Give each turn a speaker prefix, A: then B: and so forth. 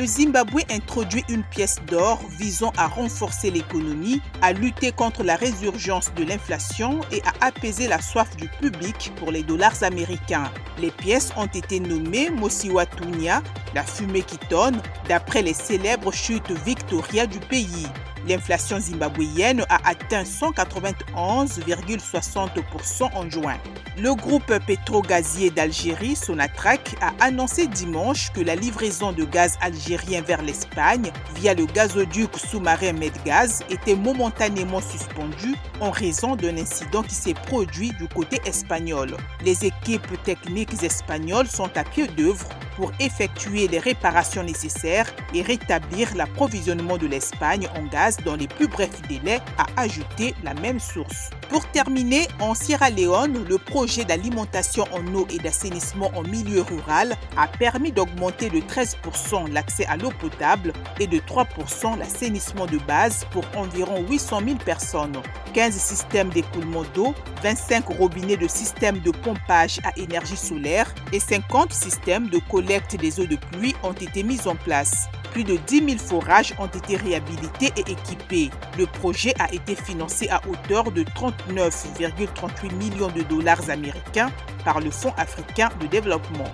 A: le Zimbabwe introduit une pièce d'or visant à renforcer l'économie, à lutter contre la résurgence de l'inflation et à apaiser la soif du public pour les dollars américains. Les pièces ont été nommées Mosiwatunya, la fumée qui tonne, d'après les célèbres chutes Victoria du pays. L'inflation zimbabwéenne a atteint 191,60% en juin. Le groupe pétro-gazier d'Algérie, Sonatrach, a annoncé dimanche que la livraison de gaz algérien vers l'Espagne via le gazoduc sous-marin Medgaz était momentanément suspendue en raison d'un incident qui s'est produit du côté espagnol. Les équipes techniques espagnoles sont à pied d'œuvre pour effectuer les réparations nécessaires et rétablir l'approvisionnement de l'Espagne en gaz dans les plus brefs délais, a ajouté la même source. Pour terminer, en Sierra Leone, le projet d'alimentation en eau et d'assainissement en milieu rural a permis d'augmenter de 13% l'accès à l'eau potable et de 3% l'assainissement de base pour environ 800 000 personnes. 15 systèmes d'écoulement d'eau, 25 robinets de systèmes de pompage à énergie solaire et 50 systèmes de collecte des eaux de pluie ont été mis en place. Plus de 10 000 forages ont été réhabilités et équipés. Le projet a été financé à hauteur de 39,38 millions de dollars américains par le Fonds africain de développement.